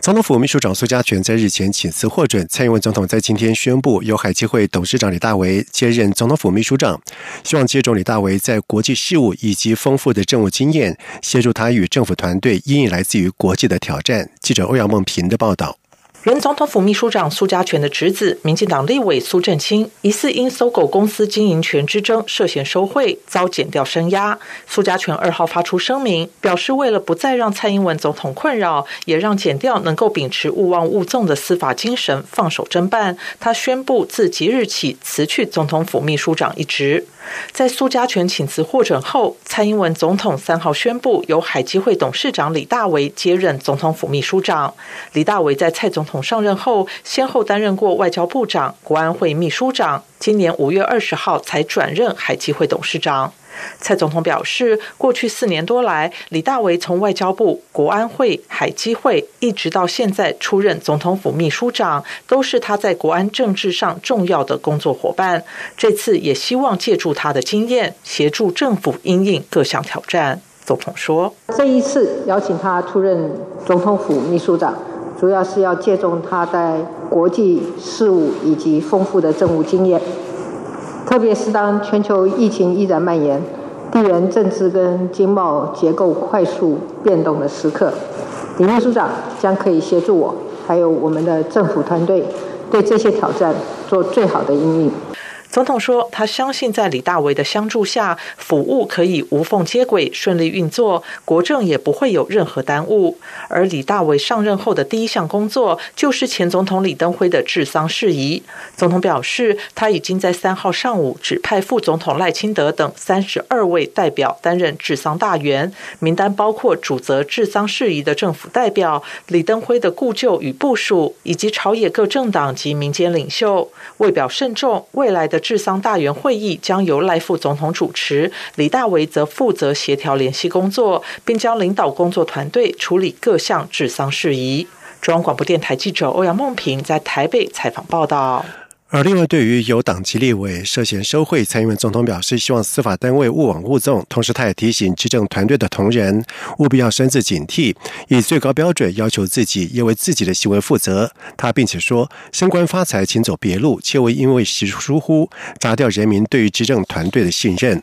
总统府秘书长苏家全在日前请辞获准，蔡英文总统在今天宣布由海基会董事长李大为接任总统府秘书长，希望借助李大为在国际事务以及丰富的政务经验，协助他与政府团队应应来自于国际的挑战。记者欧阳梦平的报道。原总统府秘书长苏家全的侄子、民进党立委苏振清，疑似因搜狗公司经营权之争涉嫌收贿，遭检调声押。苏家全二号发出声明，表示为了不再让蔡英文总统困扰，也让检调能够秉持勿忘勿纵的司法精神，放手侦办。他宣布自即日起辞去总统府秘书长一职。在苏家全请辞获准后，蔡英文总统三号宣布由海基会董事长李大为接任总统府秘书长。李大为在蔡总统上任后，先后担任过外交部长、国安会秘书长，今年五月二十号才转任海基会董事长。蔡总统表示，过去四年多来，李大为从外交部、国安会、海基会，一直到现在出任总统府秘书长，都是他在国安政治上重要的工作伙伴。这次也希望借助他的经验，协助政府应应各项挑战。总统说：“这一次邀请他出任总统府秘书长，主要是要借重他在国际事务以及丰富的政务经验。”特别是当全球疫情依然蔓延、地缘政治跟经贸结构快速变动的时刻，李秘书长将可以协助我，还有我们的政府团队，对这些挑战做最好的应应。总统说，他相信在李大为的相助下，府务可以无缝接轨、顺利运作，国政也不会有任何耽误。而李大为上任后的第一项工作，就是前总统李登辉的治丧事宜。总统表示，他已经在三号上午指派副总统赖清德等三十二位代表担任治丧大员，名单包括主责治丧事宜的政府代表、李登辉的故旧与部属，以及朝野各政党及民间领袖。为表慎重，未来的。治丧大员会议将由赖副总统主持，李大为则负责协调联系工作，并将领导工作团队处理各项治丧事宜。中央广播电台记者欧阳梦平在台北采访报道。而另外，对于有党籍立委涉嫌收贿，蔡英文总统表示希望司法单位勿往勿纵，同时他也提醒执政团队的同仁务必要深自警惕，以最高标准要求自己，要为自己的行为负责。他并且说：“升官发财，请走别路，切勿因为疏忽砸掉人民对于执政团队的信任。”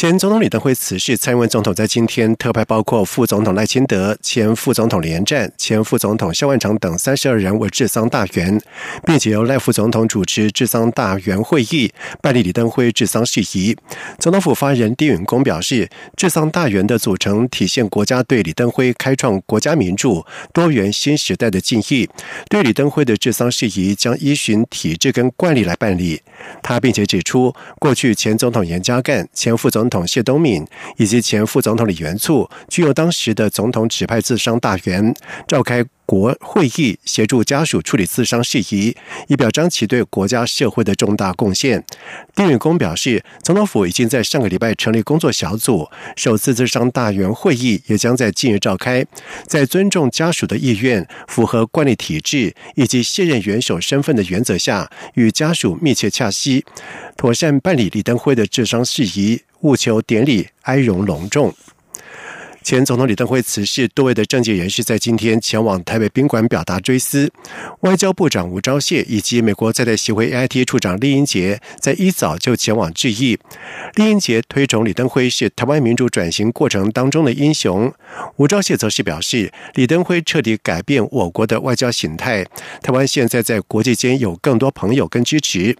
前总统李登辉辞世，蔡英文总统在今天特派包括副总统赖清德、前副总统连战、前副总统萧万长等三十二人为治丧大员，并且由赖副总统主持治丧大员会议，办理李登辉治丧事宜。总统府发言人丁允恭表示，治丧大员的组成体现国家对李登辉开创国家民主多元新时代的敬意。对李登辉的治丧事宜将依循体制跟惯例来办理。他并且指出，过去前总统严家淦、前副总统谢东敏以及前副总统李元簇，具有当时的总统指派自商大员召开国会议，协助家属处理自伤事宜，以表彰其对国家社会的重大贡献。丁允恭表示，总统府已经在上个礼拜成立工作小组，首次自商大员会议也将在近日召开，在尊重家属的意愿、符合惯例体制以及卸任元首身份的原则下，与家属密切洽息，妥善办理李登辉的治商事宜。务求典礼哀荣隆重。前总统李登辉辞世，多位的政界人士在今天前往台北宾馆表达追思。外交部长吴钊燮以及美国在台协会 AIT 处长厉英杰在一早就前往致意。厉英杰推崇李登辉是台湾民主转型过程当中的英雄。吴钊燮则是表示，李登辉彻底改变我国的外交形态，台湾现在在国际间有更多朋友跟支持。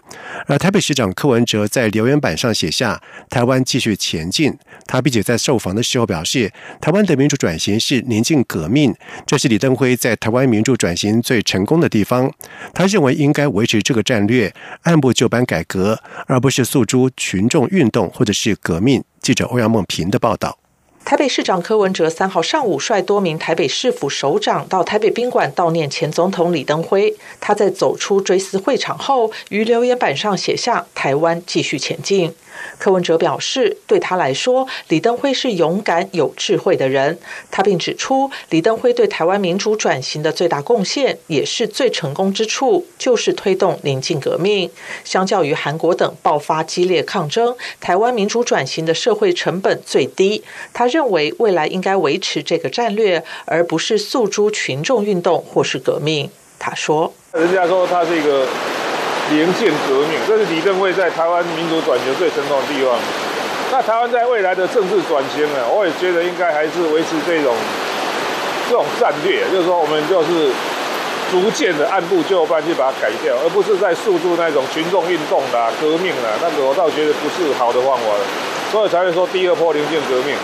而台北市长柯文哲在留言板上写下：“台湾继续前进。”他并且在受访的时候表示。台湾的民主转型是宁静革命，这是李登辉在台湾民主转型最成功的地方。他认为应该维持这个战略，按部就班改革，而不是诉诸群众运动或者是革命。记者欧阳梦平的报道。台北市长柯文哲三号上午率多名台北市府首长到台北宾馆悼念前总统李登辉。他在走出追思会场后，于留言板上写下“台湾继续前进”。柯文哲表示，对他来说，李登辉是勇敢有智慧的人。他并指出，李登辉对台湾民主转型的最大贡献，也是最成功之处，就是推动宁静革命。相较于韩国等爆发激烈抗争，台湾民主转型的社会成本最低。他认为，未来应该维持这个战略，而不是诉诸群众运动或是革命。他说：“人家说他这个。”连线革命，这是李登辉在台湾民主转型最成功的地方。那台湾在未来的政治转型呢，我也觉得应该还是维持这种这种战略，就是说我们就是逐渐的按部就班去把它改掉，而不是在诉诸那种群众运动啦、革命啦，那个我倒觉得不是好的方法，所以才会说第二波连线革命。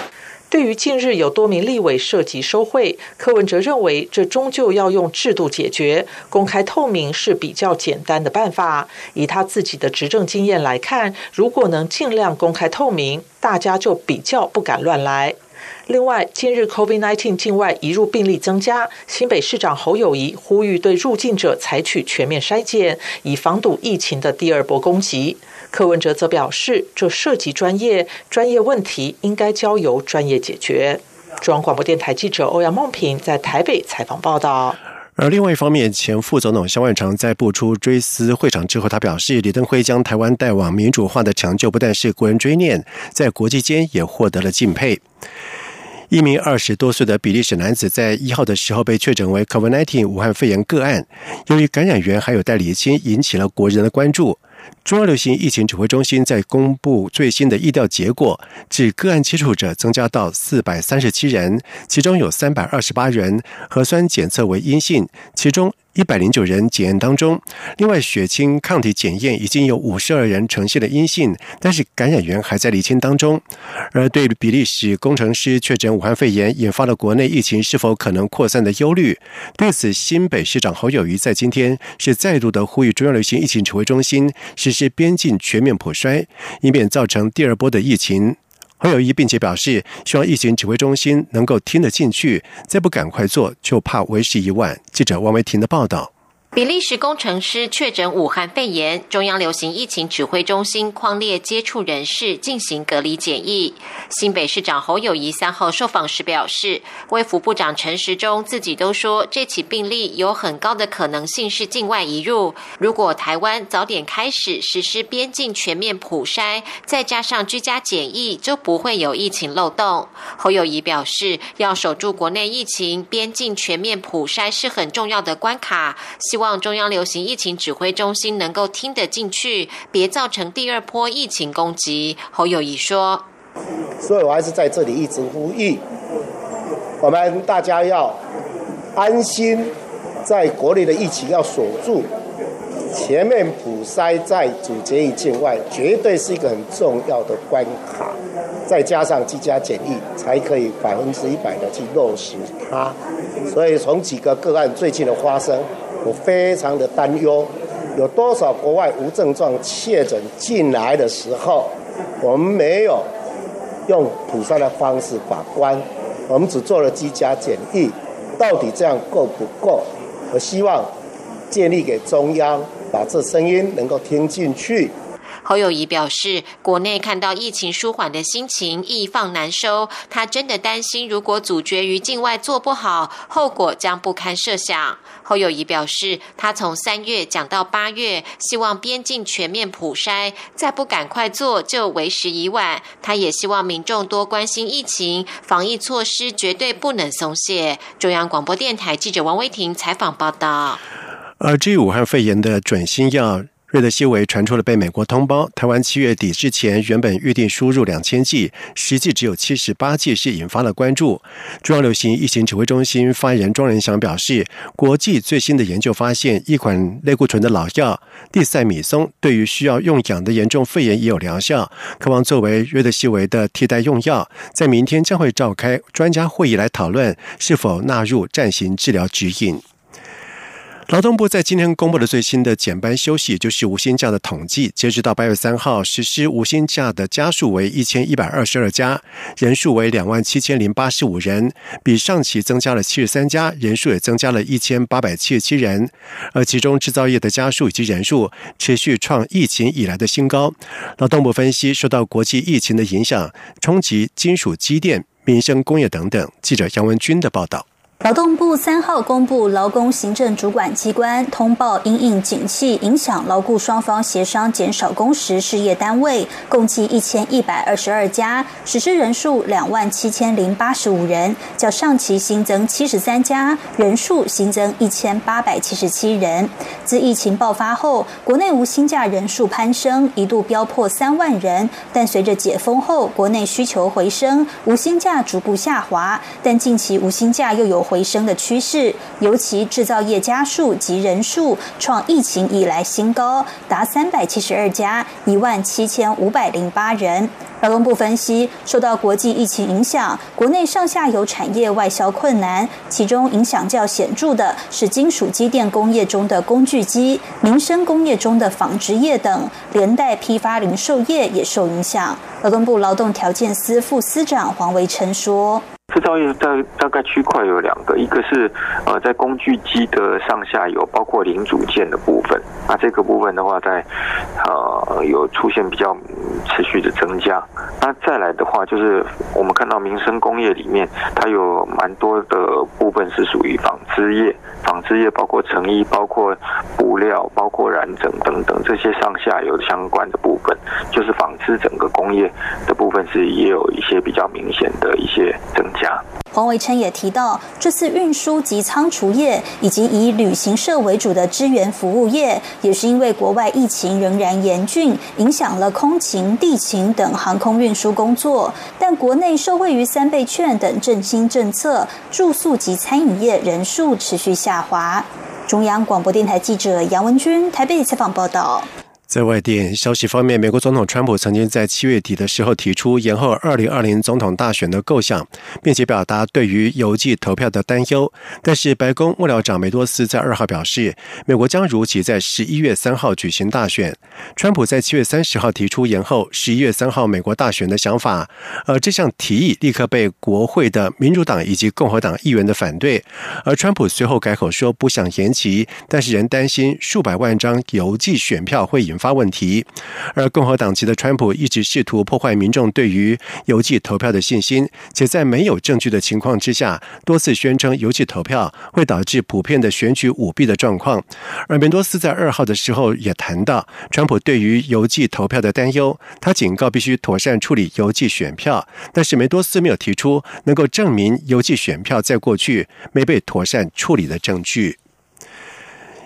对于近日有多名立委涉及收贿，柯文哲认为这终究要用制度解决，公开透明是比较简单的办法。以他自己的执政经验来看，如果能尽量公开透明，大家就比较不敢乱来。另外，近日 COVID-19 境外移入病例增加，新北市长侯友谊呼吁对入境者采取全面筛检，以防堵疫情的第二波攻击。柯文哲则表示，这涉及专业，专业问题应该交由专业解决。中央广播电台记者欧阳梦平在台北采访报道。而另外一方面，前副总统萧万长在步出追思会场之后，他表示，李登辉将台湾带往民主化的成就，不但是国人追念，在国际间也获得了敬佩。一名二十多岁的比利时男子在一号的时候被确诊为 COVID-19 武汉肺炎个案，由于感染源还有待厘清，引起了国人的关注。中央流行疫情指挥中心在公布最新的疫调结果，指个案接触者增加到四百三十七人，其中有三百二十八人核酸检测为阴性，其中。一百零九人检验当中，另外血清抗体检验已经有五十二人呈现了阴性，但是感染源还在厘清当中。而对比利时工程师确诊武汉肺炎，引发了国内疫情是否可能扩散的忧虑。对此，新北市长侯友谊在今天是再度的呼吁中央流行疫情指挥中心实施边境全面普筛，以免造成第二波的疫情。侯友谊并且表示，希望疫情指挥中心能够听得进去，再不赶快做，就怕为时已晚。记者王维婷的报道。比利时工程师确诊武汉肺炎，中央流行疫情指挥中心框列接触人士进行隔离检疫。新北市长侯友谊三号受访时表示，卫福部长陈时中自己都说，这起病例有很高的可能性是境外移入。如果台湾早点开始实施边境全面普筛，再加上居家检疫，就不会有疫情漏洞。侯友谊表示，要守住国内疫情，边境全面普筛是很重要的关卡，希望。望中央流行疫情指挥中心能够听得进去，别造成第二波疫情攻击。侯友谊说：“所以我还是在这里一直呼吁，我们大家要安心，在国内的疫情要锁住，前面普筛在主检疫境外，绝对是一个很重要的关卡。再加上居家检疫，才可以百分之一百的去落实它。所以从几个个案最近的发生。”我非常的担忧，有多少国外无症状确诊进来的时候，我们没有用普筛的方式把关，我们只做了居家检疫，到底这样够不够？我希望建立给中央，把这声音能够听进去。侯友谊表示，国内看到疫情舒缓的心情易放难收，他真的担心，如果阻绝于境外做不好，后果将不堪设想。侯友谊表示，他从三月讲到八月，希望边境全面普筛，再不赶快做就为时已晚。他也希望民众多关心疫情防疫措施，绝对不能松懈。中央广播电台记者王威婷采访报道。而至于武汉肺炎的准新药。瑞德西韦传出了被美国通报，台湾七月底之前原本预定输入两千剂，实际只有七十八剂，是引发了关注。中央流行疫情指挥中心发言人庄仁祥表示，国际最新的研究发现，一款类固醇的老药地塞米松对于需要用氧的严重肺炎也有疗效，渴望作为瑞德西韦的替代用药，在明天将会召开专家会议来讨论是否纳入暂行治疗指引。劳动部在今天公布的最新的减班休息，就是无薪假的统计。截止到八月三号，实施无薪假的家数为一千一百二十二家，人数为两万七千零八十五人，比上期增加了七十三家，人数也增加了一千八百七十七人。而其中制造业的家数以及人数持续创疫情以来的新高。劳动部分析，受到国际疫情的影响，冲击金属机电、民生工业等等。记者杨文军的报道。劳动部三号公布，劳工行政主管机关通报因应景气影响，劳雇双方协商减少工时事业单位共计一千一百二十二家，实施人数两万七千零八十五人，较上期新增七十三家，人数新增一千八百七十七人。自疫情爆发后，国内无薪假人数攀升，一度飙破三万人，但随着解封后，国内需求回升，无薪假逐步下滑，但近期无薪假又有。回升的趋势，尤其制造业家数及人数创疫情以来新高，达三百七十二家，一万七千五百零八人。劳动部分析，受到国际疫情影响，国内上下游产业外销困难，其中影响较显著的是金属机电工业中的工具机、民生工业中的纺织业等，连带批发零售业也受影响。劳动部劳动条件司副司长黄维成说。制造业大大概区块有两个，一个是呃在工具机的上下游，包括零组件的部分。那这个部分的话，在呃有出现比较持续的增加。那再来的话，就是我们看到民生工业里面，它有蛮多的部分是属于织业，纺织业包括成衣、包括布料、包括染整等等这些上下游相关的部分，就是纺织整个工业的部分是也有一些比较明显的一些增加。黄维琛也提到，这次运输及仓储业以及以旅行社为主的支援服务业，也是因为国外疫情仍然严峻，影响了空勤、地勤等航空运输工作。但国内受惠于三倍券等振兴政策，住宿及餐饮业人数持续下滑。中央广播电台记者杨文君台北采访报道。在外电消息方面，美国总统川普曾经在七月底的时候提出延后二零二零总统大选的构想，并且表达对于邮寄投票的担忧。但是，白宫幕僚长梅多斯在二号表示，美国将如期在十一月三号举行大选。川普在七月三十号提出延后十一月三号美国大选的想法，而这项提议立刻被国会的民主党以及共和党议员的反对。而川普随后改口说不想延期，但是仍担心数百万张邮寄选票会引发。问题，而共和党籍的川普一直试图破坏民众对于邮寄投票的信心，且在没有证据的情况之下，多次宣称邮寄投票会导致普遍的选举舞弊的状况。而梅多斯在二号的时候也谈到川普对于邮寄投票的担忧，他警告必须妥善处理邮寄选票，但是梅多斯没有提出能够证明邮寄选票在过去没被妥善处理的证据。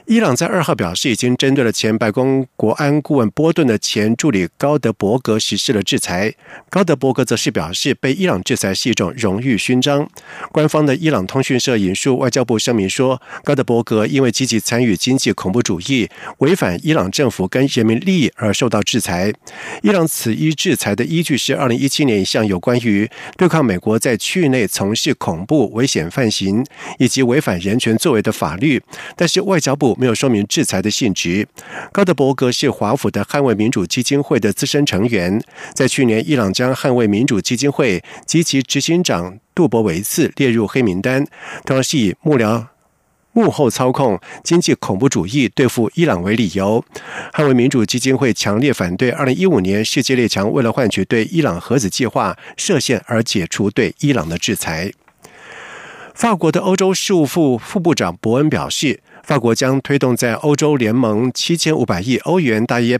伊朗在二号表示，已经针对了前白宫国安顾问波顿的前助理高德伯格实施了制裁。高德伯格则是表示，被伊朗制裁是一种荣誉勋章。官方的伊朗通讯社引述外交部声明说，高德伯格因为积极参与经济恐怖主义、违反伊朗政府跟人民利益而受到制裁。伊朗此一制裁的依据是二零一七年一项有关于对抗美国在区域内从事恐怖危险犯行以及违反人权作为的法律，但是外交部。没有说明制裁的性质。高德伯格是华府的捍卫民主基金会的资深成员。在去年，伊朗将捍卫民主基金会及其执行长杜博维茨列入黑名单，同样是以幕僚幕后操控经济恐怖主义对付伊朗为理由。捍卫民主基金会强烈反对二零一五年世界列强为了换取对伊朗核子计划设限而解除对伊朗的制裁。法国的欧洲事务副副部长伯恩表示。法国将推动在欧洲联盟七千五百亿欧元，大约。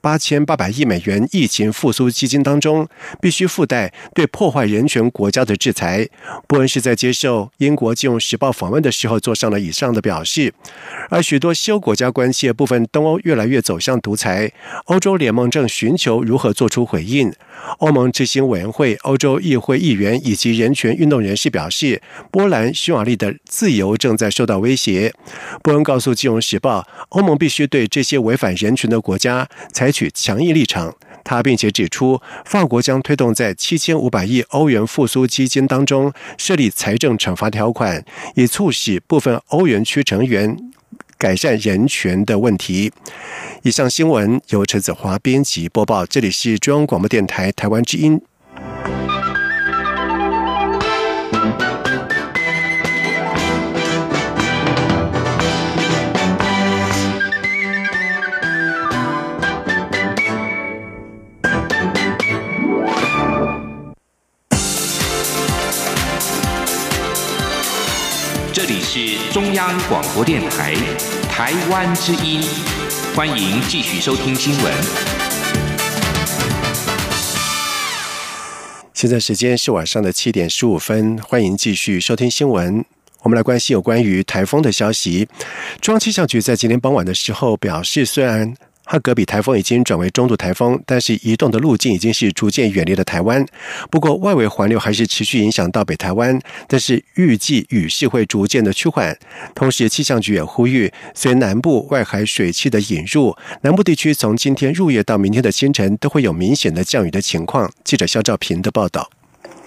八千八百亿美元疫情复苏基金当中，必须附带对破坏人权国家的制裁。伯恩是在接受英国金融时报访问的时候做上了以上的表示。而许多西欧国家关切部分东欧越来越走向独裁，欧洲联盟正寻求如何做出回应。欧盟执行委员会、欧洲议会议员以及人权运动人士表示，波兰、匈牙利的自由正在受到威胁。伯恩告诉金融时报，欧盟必须对这些违反人权的国家才。采取强硬立场，他并且指出，法国将推动在七千五百亿欧元复苏基金当中设立财政惩罚条款，以促使部分欧元区成员改善人权的问题。以上新闻由陈子华编辑播报，这里是中央广播电台台湾之音。是中央广播电台台湾之音，欢迎继续收听新闻。现在时间是晚上的七点十五分，欢迎继续收听新闻。我们来关心有关于台风的消息。中央气象局在今天傍晚的时候表示，虽然哈格比台风已经转为中度台风，但是移动的路径已经是逐渐远离了台湾。不过外围环流还是持续影响到北台湾，但是预计雨势会逐渐的趋缓。同时，气象局也呼吁，随南部外海水汽的引入，南部地区从今天入夜到明天的清晨都会有明显的降雨的情况。记者肖兆平的报道。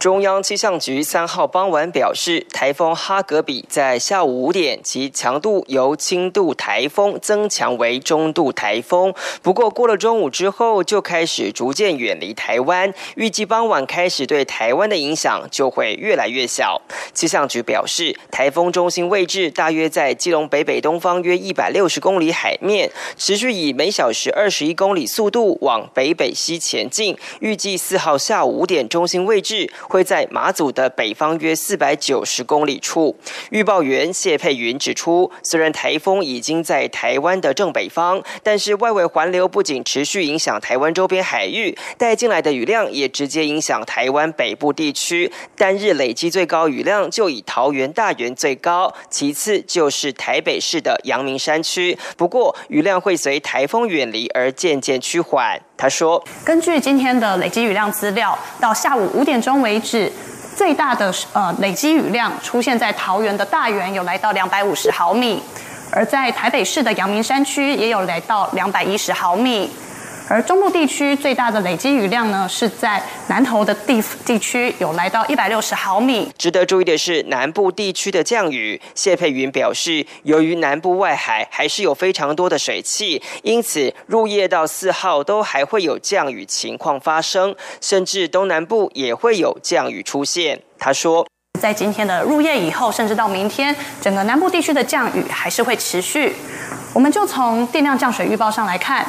中央气象局三号傍晚表示，台风哈格比在下午五点，其强度由轻度台风增强为中度台风。不过过了中午之后，就开始逐渐远离台湾，预计傍晚开始对台湾的影响就会越来越小。气象局表示，台风中心位置大约在基隆北北东方约一百六十公里海面，持续以每小时二十一公里速度往北北西前进。预计四号下午五点，中心位置。会在马祖的北方约四百九十公里处。预报员谢佩云指出，虽然台风已经在台湾的正北方，但是外围环流不仅持续影响台湾周边海域，带进来的雨量也直接影响台湾北部地区。单日累积最高雨量就以桃园大园最高，其次就是台北市的阳明山区。不过雨量会随台风远离而渐渐趋缓。他说：“根据今天的累积雨量资料，到下午五点钟为止，最大的呃累积雨量出现在桃园的大园，有来到两百五十毫米；而在台北市的阳明山区，也有来到两百一十毫米。”而中部地区最大的累积雨量呢，是在南投的地地区有来到一百六十毫米。值得注意的是，南部地区的降雨，谢佩云表示，由于南部外海还是有非常多的水汽，因此入夜到四号都还会有降雨情况发生，甚至东南部也会有降雨出现。他说，在今天的入夜以后，甚至到明天，整个南部地区的降雨还是会持续。我们就从电量降水预报上来看。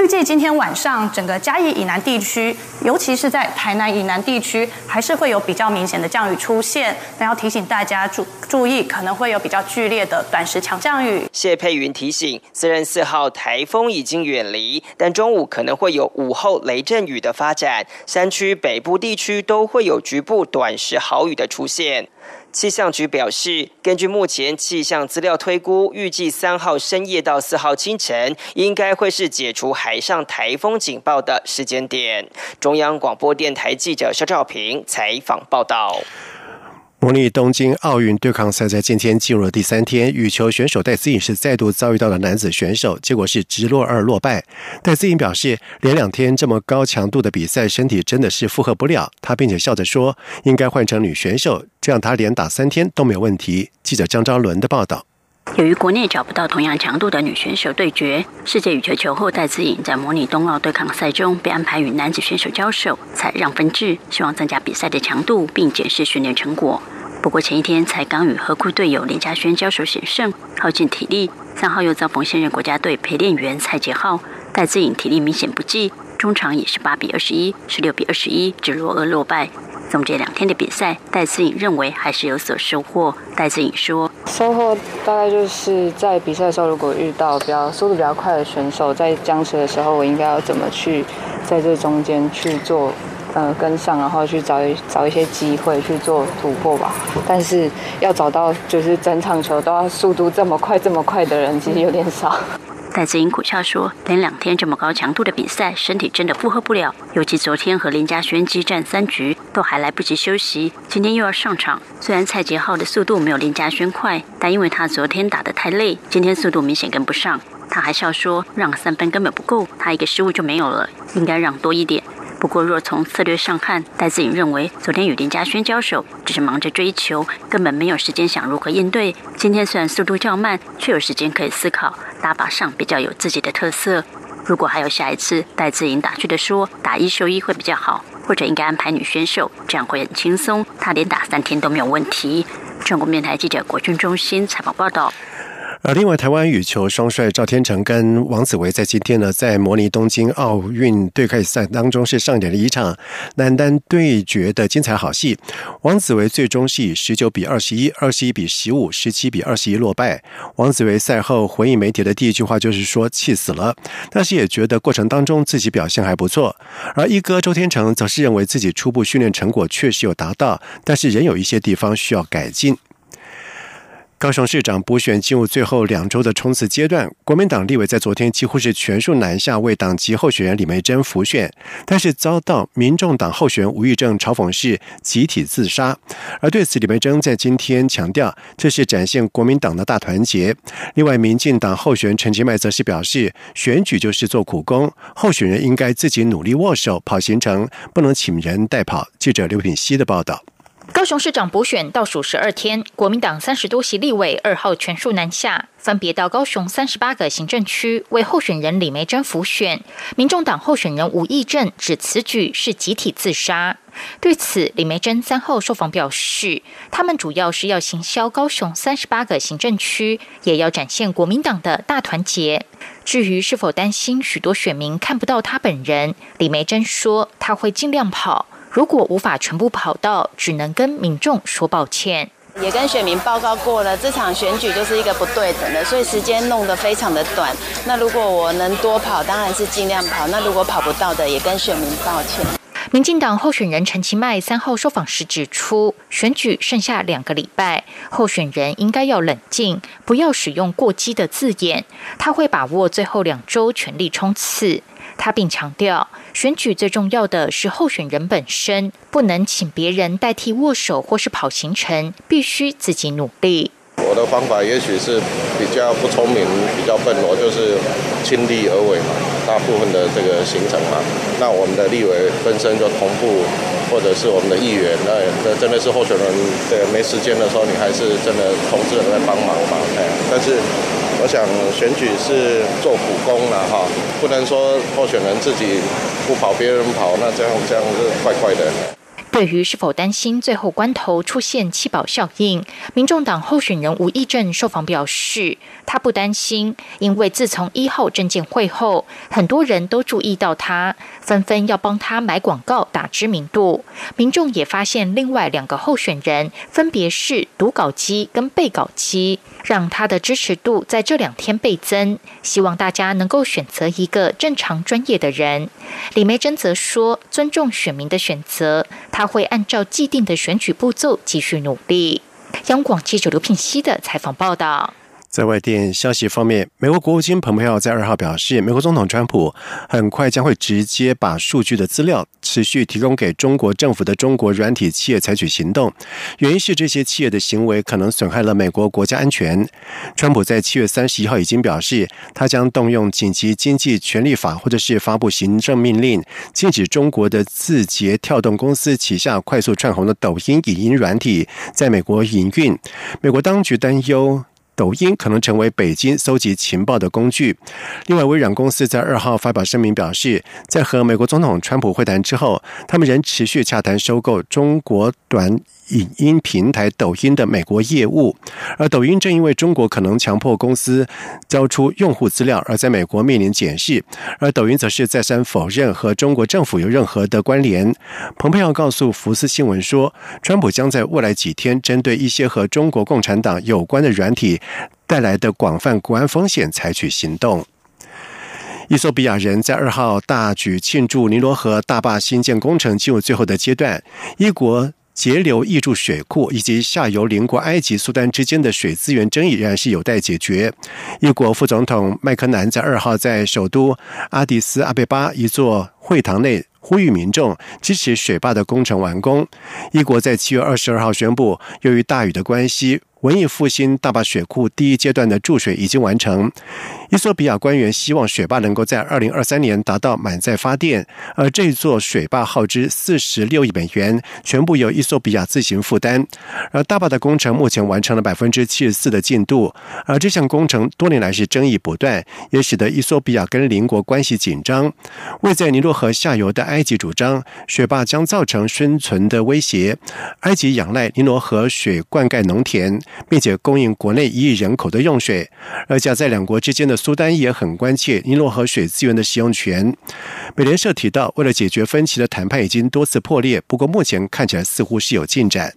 预计今天晚上，整个嘉义以南地区，尤其是在台南以南地区，还是会有比较明显的降雨出现。那要提醒大家注注意，可能会有比较剧烈的短时强降雨。谢佩云提醒，虽然四号台风已经远离，但中午可能会有午后雷阵雨的发展，山区北部地区都会有局部短时豪雨的出现。气象局表示，根据目前气象资料推估，预计三号深夜到四号清晨，应该会是解除海上台风警报的时间点。中央广播电台记者肖兆平采访报道。模拟东京奥运对抗赛在今天进入了第三天，羽球选手戴资颖是再度遭遇到了男子选手，结果是直落二落败。戴资颖表示，连两天这么高强度的比赛，身体真的是负荷不了。他并且笑着说，应该换成女选手，这样他连打三天都没有问题。记者张昭伦的报道。由于国内找不到同样强度的女选手对决，世界羽球球后戴资颖在模拟冬奥对抗赛中被安排与男子选手交手，才让分制，希望增加比赛的强度并检视训练成果。不过前一天才刚与和库队友林嘉轩交手险胜，耗尽体力，三号又遭逢现任国家队陪练员蔡杰浩，戴资颖体力明显不济，中场也是八比二十一、十六比二十一，只落二落败。总结两天的比赛，戴思颖认为还是有所收获。戴思颖说：“收获大概就是在比赛的时候，如果遇到比较速度比较快的选手，在僵持的时候，我应该要怎么去在这中间去做呃跟上，然后去找一找一些机会去做突破吧。但是要找到就是整场球都要速度这么快这么快的人，其实有点少。”戴子颖苦笑说：“连两天这么高强度的比赛，身体真的负荷不了。尤其昨天和林嘉轩激战三局，都还来不及休息，今天又要上场。虽然蔡杰浩的速度没有林嘉轩快，但因为他昨天打得太累，今天速度明显跟不上。他还笑说：让三分根本不够，他一个失误就没有了，应该让多一点。”不过，若从策略上看，戴自颖认为，昨天与林家轩交手，只是忙着追求，根本没有时间想如何应对。今天虽然速度较慢，却有时间可以思考，打法上比较有自己的特色。如果还有下一次，戴自颖打趣的说，打一休一会比较好，或者应该安排女选手，这样会很轻松，他连打三天都没有问题。中国电台记者国军中心采访报道。而另外，台湾羽球双帅赵天成跟王子维在今天呢，在模拟东京奥运对开赛当中是上演了一场男单对决的精彩好戏。王子维最终是以十九比二十一、二十一比十五、十七比二十一落败。王子维赛后回应媒体的第一句话就是说气死了，但是也觉得过程当中自己表现还不错。而一哥周天成则是认为自己初步训练成果确实有达到，但是仍有一些地方需要改进。高雄市长补选进入最后两周的冲刺阶段，国民党立委在昨天几乎是全数南下为党籍候选人李梅珍辅选，但是遭到民众党候选人吴玉正嘲讽是集体自杀。而对此，李梅珍在今天强调，这是展现国民党的大团结。另外，民进党候选人陈其迈则是表示，选举就是做苦工，候选人应该自己努力握手跑行程，不能请人代跑。记者刘品希的报道。高雄市长补选倒数十二天，国民党三十多席立委二号全数南下，分别到高雄三十八个行政区为候选人李梅珍辅选。民众党候选人吴义正指此举是集体自杀。对此，李梅珍三号受访表示，他们主要是要行销高雄三十八个行政区，也要展现国民党的大团结。至于是否担心许多选民看不到他本人，李梅珍说他会尽量跑。如果无法全部跑到，只能跟民众说抱歉。也跟选民报告过了，这场选举就是一个不对等的，所以时间弄得非常的短。那如果我能多跑，当然是尽量跑。那如果跑不到的，也跟选民抱歉。民进党候选人陈其迈三号受访时指出，选举剩下两个礼拜，候选人应该要冷静，不要使用过激的字眼。他会把握最后两周全力冲刺。他并强调，选举最重要的是候选人本身，不能请别人代替握手或是跑行程，必须自己努力。我的方法也许是比较不聪明，比较笨，我就是尽力而为嘛，大部分的这个行程嘛。那我们的立委分身就同步，或者是我们的议员，那那真的是候选人对没时间的时候，你还是真的同志人在帮忙嘛。哎，但是。我想选举是做苦工了哈，不能说候选人自己不跑，别人跑，那这样这样是怪怪的。对于是否担心最后关头出现弃保效应，民众党候选人吴益正受访表示，他不担心，因为自从一号证件会后，很多人都注意到他，纷纷要帮他买广告打知名度。民众也发现另外两个候选人分别是读稿机跟背稿机，让他的支持度在这两天倍增。希望大家能够选择一个正常专业的人。李梅珍则说，尊重选民的选择。他会按照既定的选举步骤继续努力。央广记者刘聘熙的采访报道。在外电消息方面，美国国务卿蓬佩奥在二号表示，美国总统川普很快将会直接把数据的资料持续提供给中国政府的中国软体企业采取行动，原因是这些企业的行为可能损害了美国国家安全。川普在七月三十一号已经表示，他将动用紧急经济权力法，或者是发布行政命令，禁止中国的字节跳动公司旗下快速窜红的抖音影音软体在美国营运。美国当局担忧。抖音可能成为北京搜集情报的工具。另外，微软公司在二号发表声明表示，在和美国总统川普会谈之后，他们仍持续洽谈收购中国短。影音平台抖音的美国业务，而抖音正因为中国可能强迫公司交出用户资料，而在美国面临检视。而抖音则是再三否认和中国政府有任何的关联。蓬佩奥告诉福斯新闻说，川普将在未来几天针对一些和中国共产党有关的软体带来的广泛国安风险采取行动。伊索比亚人在二号大举庆祝尼罗河大坝新建工程进入最后的阶段，一国。截流溢注水库以及下游邻国埃及、苏丹之间的水资源争议仍然是有待解决。一国副总统麦克南在二号在首都阿迪斯阿贝巴一座会堂内呼吁民众支持水坝的工程完工。一国在七月二十二号宣布，由于大雨的关系，文艺复兴大坝水库第一阶段的注水已经完成。伊索比亚官员希望水坝能够在二零二三年达到满载发电，而这座水坝耗资四十六亿美元，全部由伊索比亚自行负担。而大坝的工程目前完成了百分之七十四的进度，而这项工程多年来是争议不断，也使得伊索比亚跟邻国关系紧张。位在尼罗河下游的埃及主张，水坝将造成生存的威胁。埃及仰赖尼罗河水灌溉农田，并且供应国内一亿人口的用水，而夹在两国之间的。苏丹也很关切尼罗河水资源的使用权。美联社提到，为了解决分歧的谈判已经多次破裂，不过目前看起来似乎是有进展。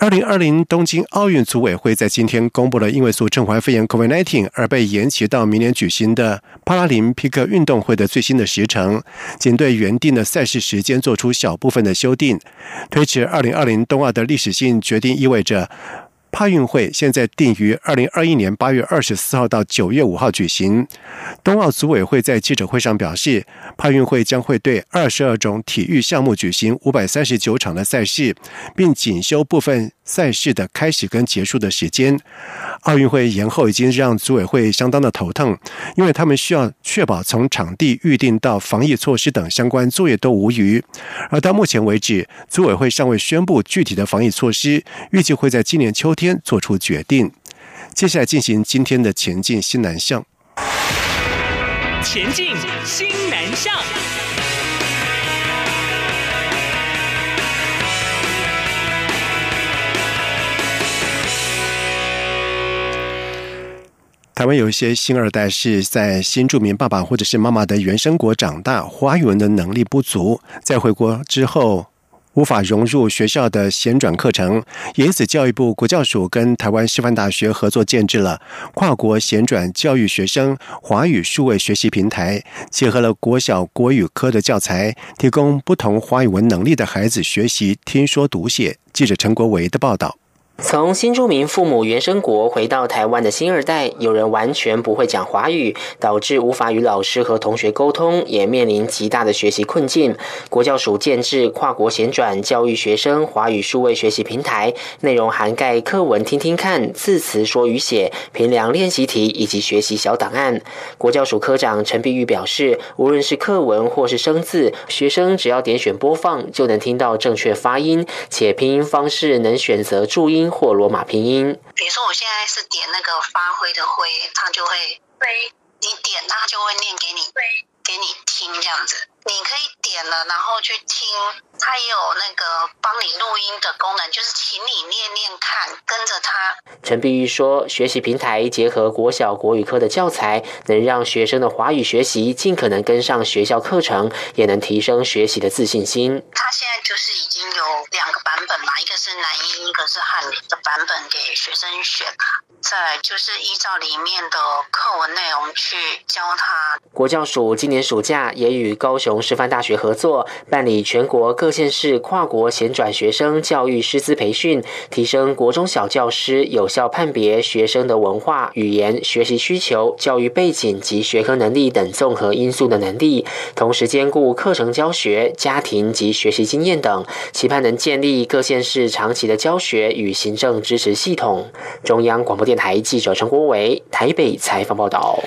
二零二零东京奥运组委会在今天公布了因为诉陈怀肺炎 （COVID-19） 而被延期到明年举行的帕拉林匹克运动会的最新的时程，仅对原定的赛事时间做出小部分的修订。推迟二零二零冬奥的历史性决定意味着。帕运会现在定于二零二一年八月二十四号到九月五号举行。冬奥组委会在记者会上表示，帕运会将会对二十二种体育项目举行五百三十九场的赛事，并仅修部分。赛事的开始跟结束的时间，奥运会延后已经让组委会相当的头疼，因为他们需要确保从场地预定到防疫措施等相关作业都无虞。而到目前为止，组委会尚未宣布具体的防疫措施，预计会在今年秋天做出决定。接下来进行今天的前进新南向，前进新南向。台湾有一些新二代是在新住民爸爸或者是妈妈的原生国长大，华语文的能力不足，在回国之后无法融入学校的衔转课程，因此教育部国教署跟台湾师范大学合作建制了跨国衔转教育学生华语数位学习平台，结合了国小国语科的教材，提供不同华语文能力的孩子学习听说读写。记者陈国维的报道。从新住民父母原生国回到台湾的新二代，有人完全不会讲华语，导致无法与老师和同学沟通，也面临极大的学习困境。国教署建制跨国衔转教育学生华语数位学习平台，内容涵盖课文听听看、字词说与写、评量练习题以及学习小档案。国教署科长陈碧玉表示，无论是课文或是生字，学生只要点选播放，就能听到正确发音，且拼音方式能选择注音。或罗马拼音。比如说，我现在是点那个发挥的挥，它就会挥，你点它就会念给你，给你听这样子。你可以点了，然后去听，它也有那个帮你录音的功能，就是请你念念看，跟着它。陈碧玉说，学习平台结合国小国语科的教材，能让学生的华语学习尽可能跟上学校课程，也能提升学习的自信心。它现在就是已经有两个版本嘛，一个是男音，一个是汉的版本给学生选再就是依照里面的课文内容去教他。国教署今年暑假也与高雄。师范大学合作办理全国各县市跨国衔转学生教育师资培训，提升国中小教师有效判别学生的文化、语言、学习需求、教育背景及学科能力等综合因素的能力，同时兼顾课程教学、家庭及学习经验等，期盼能建立各县市长期的教学与行政支持系统。中央广播电台记者陈国伟台北采访报道。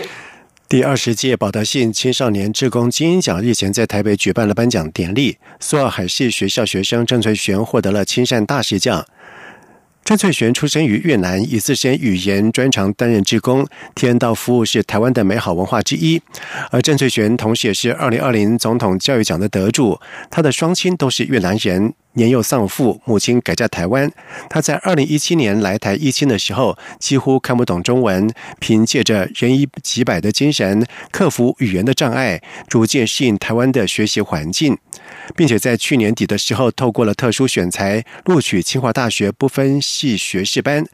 第二十届宝德信青少年志工精英奖日前在台北举办了颁奖典礼，苏澳海事学校学生郑翠璇获得了亲善大使奖。郑翠璇出生于越南，以自身语言专长担任志工，体验到服务是台湾的美好文化之一。而郑翠璇同时也是二零二零总统教育奖的得主，他的双亲都是越南人。年幼丧父，母亲改嫁台湾。他在二零一七年来台一亲的时候，几乎看不懂中文，凭借着人一几百的精神，克服语言的障碍，逐渐适应台湾的学习环境，并且在去年底的时候，透过了特殊选材，录取清华大学不分系学士班。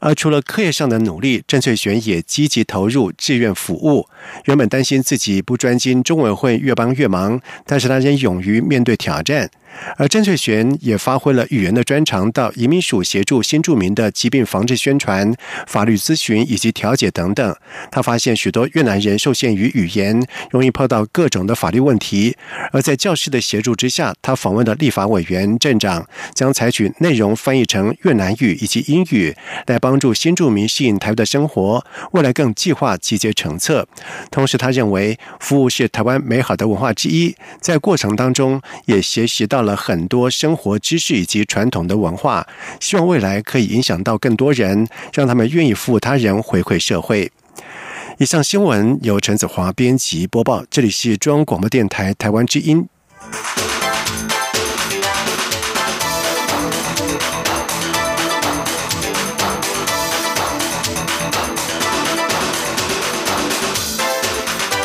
而除了课业上的努力，郑翠璇也积极投入志愿服务。原本担心自己不专心，中文会越帮越忙，但是他仍勇于面对挑战。而郑翠璇也发挥了语言的专长，到移民署协助新住民的疾病防治宣传、法律咨询以及调解等等。他发现许多越南人受限于语言，容易碰到各种的法律问题。而在教师的协助之下，他访问的立法委员、镇长将采取内容翻译成越南语以及英语，来帮助新住民适应台湾的生活。未来更计划集结成册。同时，他认为服务是台湾美好的文化之一，在过程当中也学习到了了很多生活知识以及传统的文化。希望未来可以影响到更多人，让他们愿意服务他人，回馈社会。以上新闻由陈子华编辑播报，这里是中央广播电台台湾之音。